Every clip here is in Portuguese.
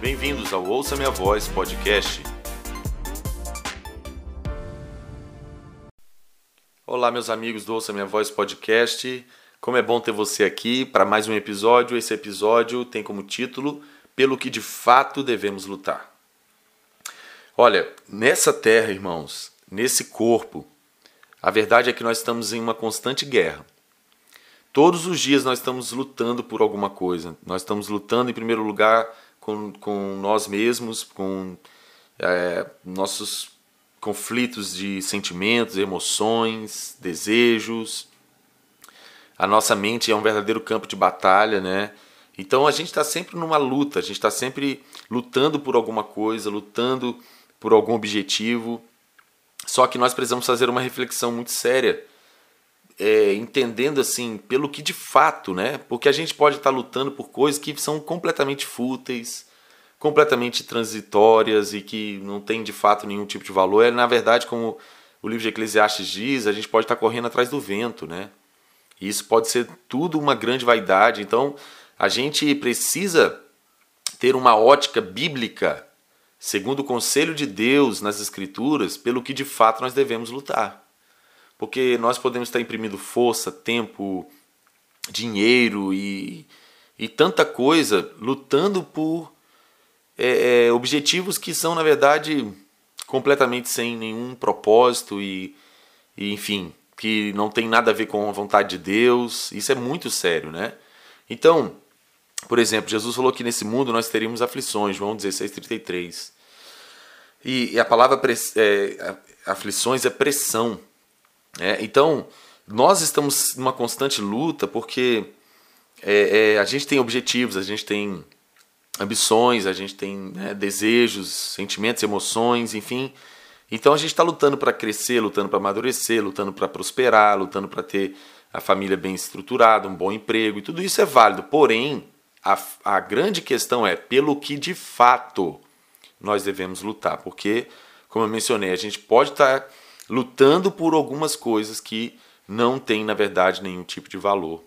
Bem-vindos ao Ouça Minha Voz podcast. Olá, meus amigos do Ouça Minha Voz podcast. Como é bom ter você aqui para mais um episódio. Esse episódio tem como título Pelo que de fato devemos lutar. Olha, nessa terra, irmãos, nesse corpo, a verdade é que nós estamos em uma constante guerra. Todos os dias nós estamos lutando por alguma coisa. Nós estamos lutando, em primeiro lugar, com, com nós mesmos, com é, nossos conflitos de sentimentos, emoções, desejos. A nossa mente é um verdadeiro campo de batalha, né? Então a gente está sempre numa luta, a gente está sempre lutando por alguma coisa, lutando por algum objetivo. Só que nós precisamos fazer uma reflexão muito séria, é, entendendo assim, pelo que de fato, né? Porque a gente pode estar tá lutando por coisas que são completamente fúteis, completamente transitórias e que não tem de fato nenhum tipo de valor. É, na verdade, como o livro de Eclesiastes diz, a gente pode estar tá correndo atrás do vento, né? E isso pode ser tudo uma grande vaidade. Então, a gente precisa ter uma ótica bíblica, segundo o conselho de Deus nas Escrituras, pelo que de fato nós devemos lutar. Porque nós podemos estar imprimindo força, tempo, dinheiro e, e tanta coisa lutando por é, é, objetivos que são, na verdade, completamente sem nenhum propósito e, e, enfim, que não tem nada a ver com a vontade de Deus. Isso é muito sério, né? Então, por exemplo, Jesus falou que nesse mundo nós teríamos aflições, João 16, 33. E, e a palavra é, aflições é pressão. É, então, nós estamos numa constante luta porque é, é, a gente tem objetivos, a gente tem ambições, a gente tem né, desejos, sentimentos, emoções, enfim. Então a gente está lutando para crescer, lutando para amadurecer, lutando para prosperar, lutando para ter a família bem estruturada, um bom emprego, e tudo isso é válido. Porém, a, a grande questão é pelo que de fato nós devemos lutar, porque, como eu mencionei, a gente pode estar tá lutando por algumas coisas que não têm, na verdade, nenhum tipo de valor.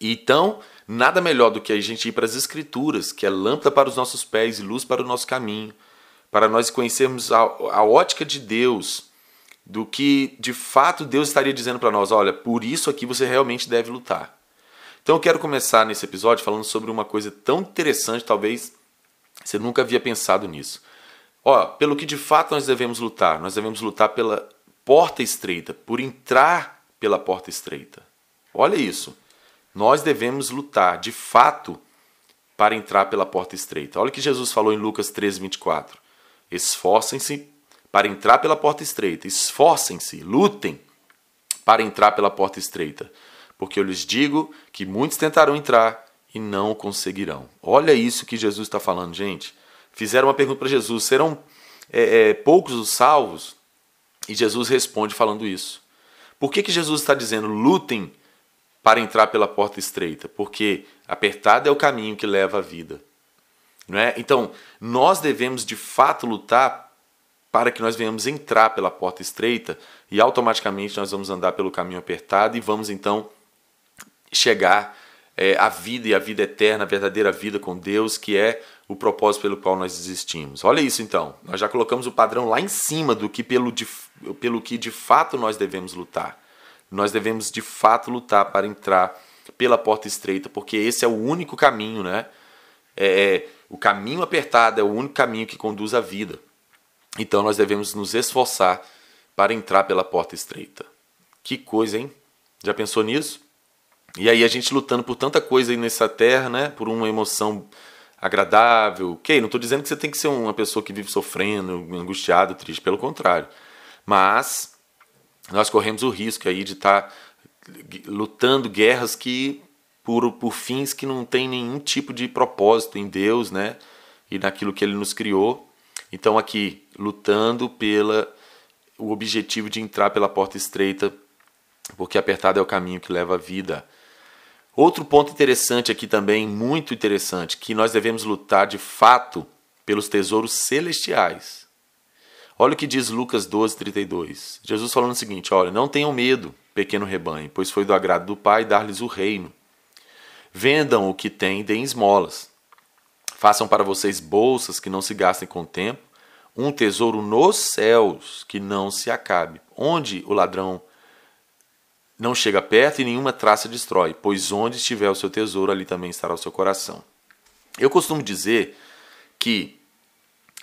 Então, nada melhor do que a gente ir para as Escrituras, que é lâmpada para os nossos pés e luz para o nosso caminho, para nós conhecermos a, a ótica de Deus, do que de fato Deus estaria dizendo para nós: olha, por isso aqui você realmente deve lutar. Então eu quero começar nesse episódio falando sobre uma coisa tão interessante, talvez você nunca havia pensado nisso. Ó, pelo que de fato nós devemos lutar, nós devemos lutar pela porta estreita, por entrar pela porta estreita. Olha isso. Nós devemos lutar, de fato, para entrar pela porta estreita. Olha o que Jesus falou em Lucas 13, 24. Esforcem-se para entrar pela porta estreita. Esforcem-se, lutem para entrar pela porta estreita. Porque eu lhes digo que muitos tentarão entrar e não conseguirão. Olha isso que Jesus está falando, gente. Fizeram uma pergunta para Jesus: serão é, é, poucos os salvos? E Jesus responde falando isso. Por que, que Jesus está dizendo lutem para entrar pela porta estreita? Porque apertado é o caminho que leva à vida. Não é? Então, nós devemos de fato lutar para que nós venhamos entrar pela porta estreita e automaticamente nós vamos andar pelo caminho apertado e vamos então chegar é, à vida e à vida eterna, a verdadeira vida com Deus, que é o propósito pelo qual nós existimos. Olha isso então, nós já colocamos o padrão lá em cima do que pelo, de, pelo que de fato nós devemos lutar. Nós devemos de fato lutar para entrar pela porta estreita, porque esse é o único caminho, né? É, é, o caminho apertado é o único caminho que conduz à vida. Então nós devemos nos esforçar para entrar pela porta estreita. Que coisa, hein? Já pensou nisso? E aí a gente lutando por tanta coisa aí nessa terra, né? Por uma emoção agradável. Ok, não estou dizendo que você tem que ser uma pessoa que vive sofrendo, angustiado, triste, pelo contrário. Mas nós corremos o risco aí de estar tá lutando guerras que por, por fins que não tem nenhum tipo de propósito em Deus, né? E naquilo que Ele nos criou. Então aqui lutando pela o objetivo de entrar pela porta estreita, porque apertado é o caminho que leva à vida. Outro ponto interessante aqui também, muito interessante, que nós devemos lutar de fato pelos tesouros celestiais. Olha o que diz Lucas 12, 32. Jesus falando o seguinte: olha, não tenham medo, pequeno rebanho, pois foi do agrado do Pai dar-lhes o reino. Vendam o que têm e deem esmolas. Façam para vocês bolsas que não se gastem com o tempo, um tesouro nos céus que não se acabe, onde o ladrão não chega perto e nenhuma traça destrói, pois onde estiver o seu tesouro, ali também estará o seu coração. Eu costumo dizer que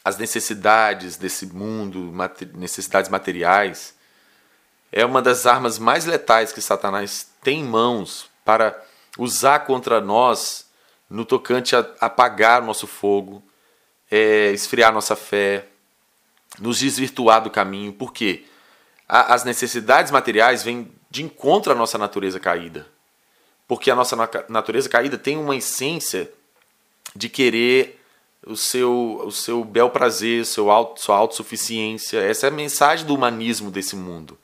as necessidades desse mundo, necessidades materiais, é uma das armas mais letais que Satanás tem em mãos para usar contra nós no tocante a apagar o nosso fogo, é, esfriar nossa fé, nos desvirtuar do caminho, porque as necessidades materiais vêm de encontro à nossa natureza caída. Porque a nossa natureza caída tem uma essência de querer o seu, o seu bel prazer, seu auto, sua autossuficiência. Essa é a mensagem do humanismo desse mundo.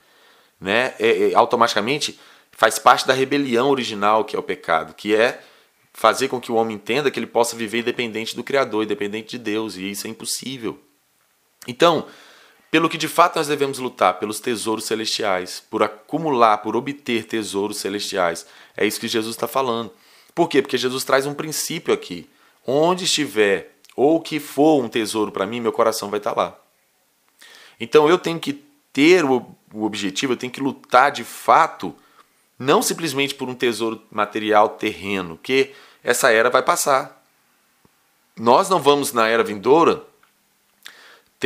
Né? É, é, automaticamente faz parte da rebelião original que é o pecado, que é fazer com que o homem entenda que ele possa viver independente do Criador, independente de Deus, e isso é impossível. Então, pelo que de fato nós devemos lutar, pelos tesouros celestiais, por acumular, por obter tesouros celestiais. É isso que Jesus está falando. Por quê? Porque Jesus traz um princípio aqui. Onde estiver ou que for um tesouro para mim, meu coração vai estar tá lá. Então eu tenho que ter o, objetivo, eu tenho que lutar de fato, não simplesmente por um tesouro material terreno, que essa era vai passar. Nós não vamos na era vindoura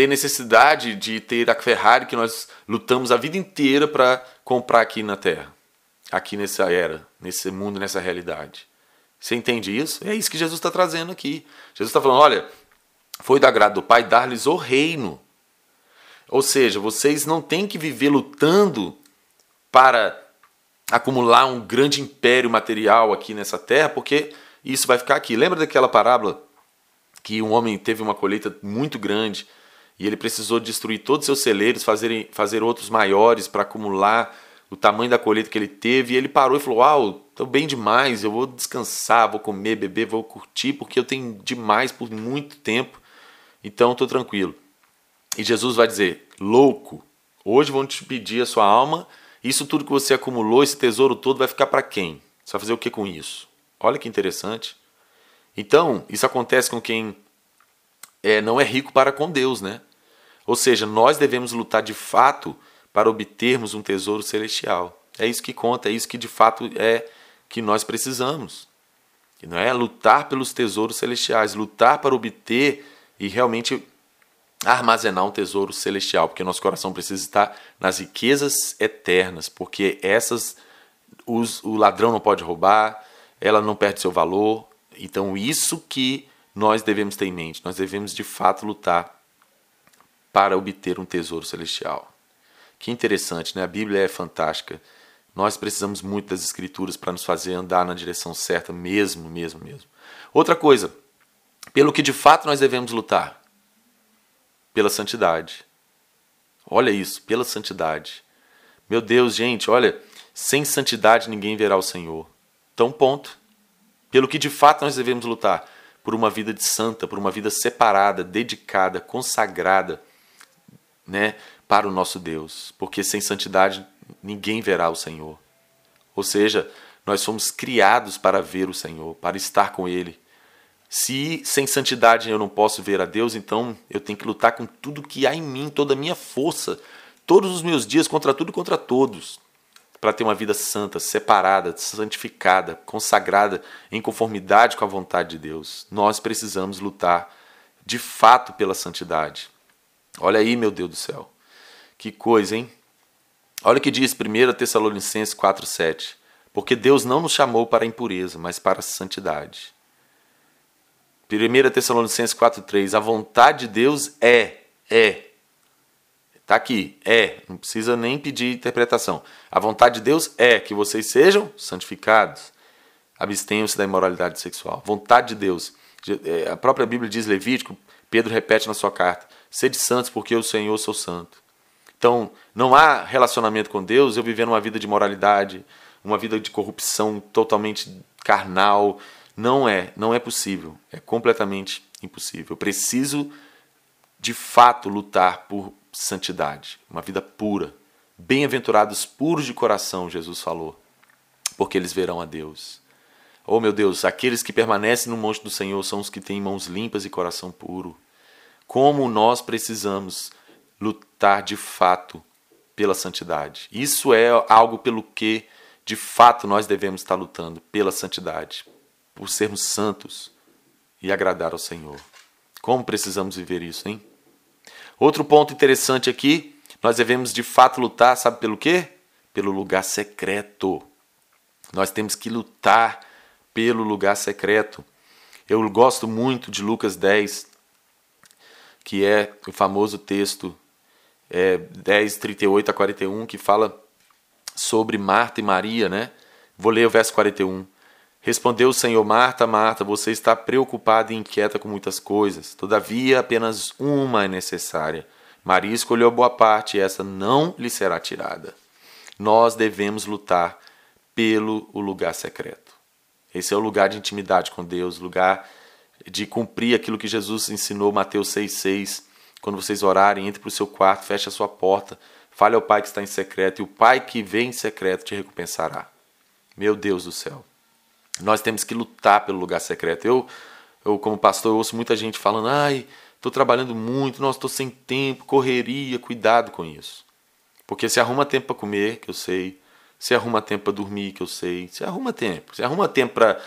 ter necessidade de ter a Ferrari que nós lutamos a vida inteira para comprar aqui na Terra, aqui nessa era, nesse mundo, nessa realidade. Você entende isso? É isso que Jesus está trazendo aqui. Jesus está falando: olha, foi do agrado do Pai dar-lhes o reino. Ou seja, vocês não têm que viver lutando para acumular um grande império material aqui nessa terra, porque isso vai ficar aqui. Lembra daquela parábola que um homem teve uma colheita muito grande e ele precisou destruir todos os seus celeiros, fazer, fazer outros maiores para acumular o tamanho da colheita que ele teve. E ele parou e falou: Uau, estou bem demais, eu vou descansar, vou comer, beber, vou curtir, porque eu tenho demais por muito tempo, então estou tranquilo. E Jesus vai dizer: Louco, hoje vão te pedir a sua alma, isso tudo que você acumulou, esse tesouro todo, vai ficar para quem? Você vai fazer o que com isso? Olha que interessante. Então, isso acontece com quem é, não é rico para com Deus, né? Ou seja, nós devemos lutar de fato para obtermos um tesouro celestial. É isso que conta, é isso que de fato é que nós precisamos. Não é lutar pelos tesouros celestiais, lutar para obter e realmente armazenar um tesouro celestial, porque nosso coração precisa estar nas riquezas eternas, porque essas os, o ladrão não pode roubar, ela não perde seu valor. Então, isso que nós devemos ter em mente, nós devemos de fato lutar para obter um tesouro celestial. Que interessante, né? A Bíblia é fantástica. Nós precisamos muito das Escrituras para nos fazer andar na direção certa, mesmo, mesmo, mesmo. Outra coisa, pelo que de fato nós devemos lutar? Pela santidade. Olha isso, pela santidade. Meu Deus, gente, olha, sem santidade ninguém verá o Senhor. Então, ponto. Pelo que de fato nós devemos lutar? Por uma vida de santa, por uma vida separada, dedicada, consagrada né, para o nosso Deus, porque sem santidade ninguém verá o Senhor. Ou seja, nós fomos criados para ver o Senhor, para estar com Ele. Se sem santidade eu não posso ver a Deus, então eu tenho que lutar com tudo que há em mim, toda a minha força, todos os meus dias, contra tudo e contra todos, para ter uma vida santa, separada, santificada, consagrada, em conformidade com a vontade de Deus. Nós precisamos lutar de fato pela santidade. Olha aí, meu Deus do céu. Que coisa, hein? Olha o que diz 1 Tessalonicenses 4,7. Porque Deus não nos chamou para a impureza, mas para a santidade. 1 Tessalonicenses 4,3. A vontade de Deus é, é. Está aqui, é. Não precisa nem pedir interpretação. A vontade de Deus é que vocês sejam santificados. Abstenham-se da imoralidade sexual. Vontade de Deus. É, a própria Bíblia diz Levítico, Pedro repete na sua carta Sede santos, porque eu, Senhor, sou santo. Então, não há relacionamento com Deus eu vivendo uma vida de moralidade, uma vida de corrupção totalmente carnal. Não é, não é possível. É completamente impossível. Eu preciso, de fato, lutar por santidade, uma vida pura. Bem-aventurados puros de coração, Jesus falou, porque eles verão a Deus. Oh meu Deus, aqueles que permanecem no monte do Senhor são os que têm mãos limpas e coração puro. Como nós precisamos lutar de fato pela santidade. Isso é algo pelo que de fato nós devemos estar lutando pela santidade, por sermos santos e agradar ao Senhor. Como precisamos viver isso, hein? Outro ponto interessante aqui, nós devemos de fato lutar, sabe pelo quê? Pelo lugar secreto. Nós temos que lutar pelo lugar secreto. Eu gosto muito de Lucas 10, que é o famoso texto é, 10, 38 a 41, que fala sobre Marta e Maria, né? Vou ler o verso 41. Respondeu o Senhor, Marta, Marta, você está preocupada e inquieta com muitas coisas. Todavia, apenas uma é necessária. Maria escolheu a boa parte e essa não lhe será tirada. Nós devemos lutar pelo o lugar secreto. Esse é o lugar de intimidade com Deus, lugar de cumprir aquilo que Jesus ensinou, Mateus 6,6. Quando vocês orarem, entre para o seu quarto, feche a sua porta, fale ao Pai que está em secreto, e o Pai que vem em secreto te recompensará. Meu Deus do céu. Nós temos que lutar pelo lugar secreto. Eu, eu como pastor, eu ouço muita gente falando: ai, estou trabalhando muito, nossa, estou sem tempo, correria, cuidado com isso. Porque se arruma tempo para comer, que eu sei, se arruma tempo para dormir, que eu sei, se arruma tempo, se arruma tempo para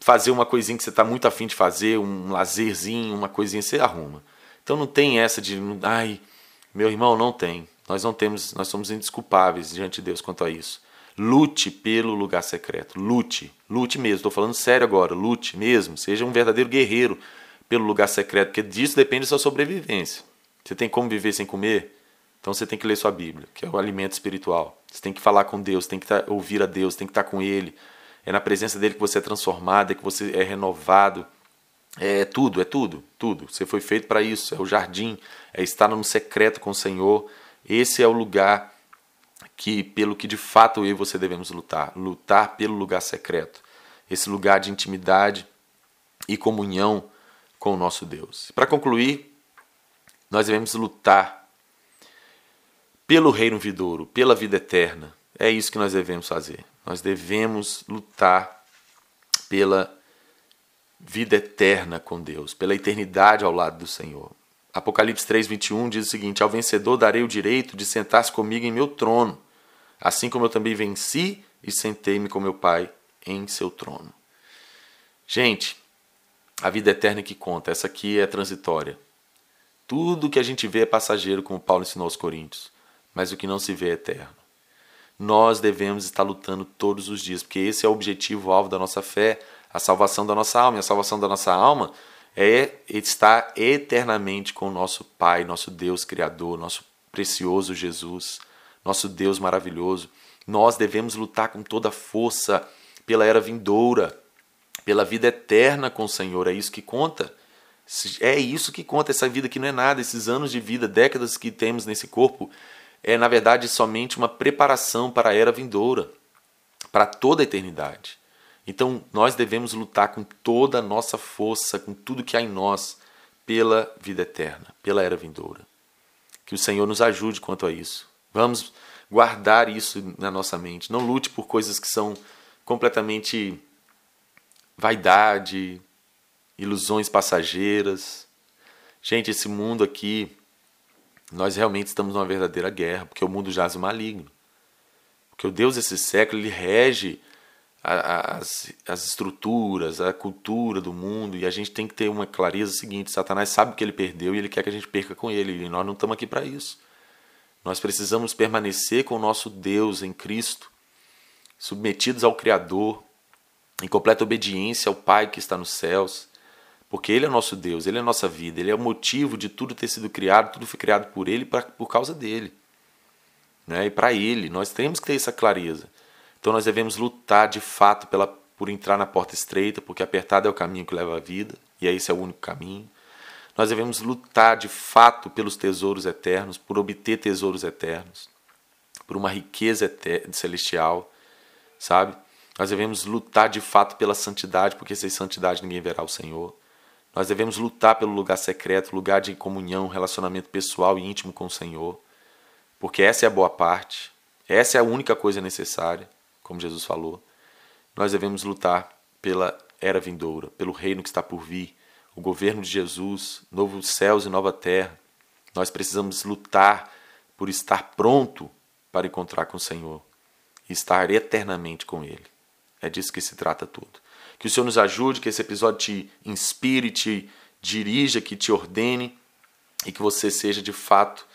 fazer uma coisinha que você está muito afim de fazer, um lazerzinho, uma coisinha, você arruma. Então não tem essa de, ai, meu irmão, não tem. Nós não temos, nós somos indesculpáveis diante de Deus quanto a isso. Lute pelo lugar secreto. Lute, lute mesmo. Estou falando sério agora. Lute mesmo. Seja um verdadeiro guerreiro pelo lugar secreto, porque disso depende da sua sobrevivência. Você tem como viver sem comer? Então você tem que ler sua Bíblia, que é o alimento espiritual. Você tem que falar com Deus, tem que tá, ouvir a Deus, tem que estar com Ele. É na presença dele que você é transformado, é que você é renovado. É tudo, é tudo, tudo. Você foi feito para isso. É o jardim, é estar no secreto com o Senhor. Esse é o lugar que, pelo que de fato eu e você devemos lutar. Lutar pelo lugar secreto. Esse lugar de intimidade e comunhão com o nosso Deus. Para concluir, nós devemos lutar pelo reino vidouro, pela vida eterna. É isso que nós devemos fazer. Nós devemos lutar pela vida eterna com Deus, pela eternidade ao lado do Senhor. Apocalipse 3:21 diz o seguinte: Ao vencedor darei o direito de sentar-se comigo em meu trono, assim como eu também venci e sentei-me com meu Pai em seu trono. Gente, a vida eterna que conta, essa aqui é transitória. Tudo que a gente vê é passageiro, como Paulo ensinou aos Coríntios, mas o que não se vê é eterno nós devemos estar lutando todos os dias, porque esse é o objetivo, o alvo da nossa fé, a salvação da nossa alma. E a salvação da nossa alma é estar eternamente com o nosso Pai, nosso Deus Criador, nosso precioso Jesus, nosso Deus maravilhoso. Nós devemos lutar com toda a força pela era vindoura, pela vida eterna com o Senhor. É isso que conta. É isso que conta. Essa vida que não é nada, esses anos de vida, décadas que temos nesse corpo é, na verdade, somente uma preparação para a era vindoura, para toda a eternidade. Então, nós devemos lutar com toda a nossa força, com tudo que há em nós, pela vida eterna, pela era vindoura. Que o Senhor nos ajude quanto a isso. Vamos guardar isso na nossa mente. Não lute por coisas que são completamente vaidade, ilusões passageiras. Gente, esse mundo aqui nós realmente estamos numa verdadeira guerra, porque o mundo jaz o maligno. Porque o Deus desse século ele rege as, as estruturas, a cultura do mundo, e a gente tem que ter uma clareza seguinte: Satanás sabe que ele perdeu e ele quer que a gente perca com ele, e nós não estamos aqui para isso. Nós precisamos permanecer com o nosso Deus em Cristo, submetidos ao Criador, em completa obediência ao Pai que está nos céus, porque Ele é nosso Deus, Ele é a nossa vida, Ele é o motivo de tudo ter sido criado, tudo foi criado por Ele pra, por causa dele. Né? E para Ele, nós temos que ter essa clareza. Então nós devemos lutar de fato pela, por entrar na porta estreita, porque apertado é o caminho que leva à vida, e esse é o único caminho. Nós devemos lutar de fato pelos tesouros eternos, por obter tesouros eternos, por uma riqueza celestial, sabe? Nós devemos lutar de fato pela santidade, porque sem santidade ninguém verá o Senhor. Nós devemos lutar pelo lugar secreto, lugar de comunhão, relacionamento pessoal e íntimo com o Senhor, porque essa é a boa parte, essa é a única coisa necessária, como Jesus falou. Nós devemos lutar pela era vindoura, pelo reino que está por vir, o governo de Jesus, novos céus e nova terra. Nós precisamos lutar por estar pronto para encontrar com o Senhor e estar eternamente com Ele. É disso que se trata tudo. Que o Senhor nos ajude, que esse episódio te inspire, te dirija, que te ordene e que você seja de fato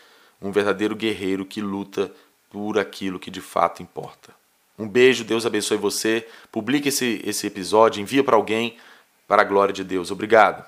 um verdadeiro guerreiro que luta por aquilo que de fato importa. Um beijo, Deus abençoe você. Publique esse, esse episódio, envia para alguém, para a glória de Deus. Obrigado.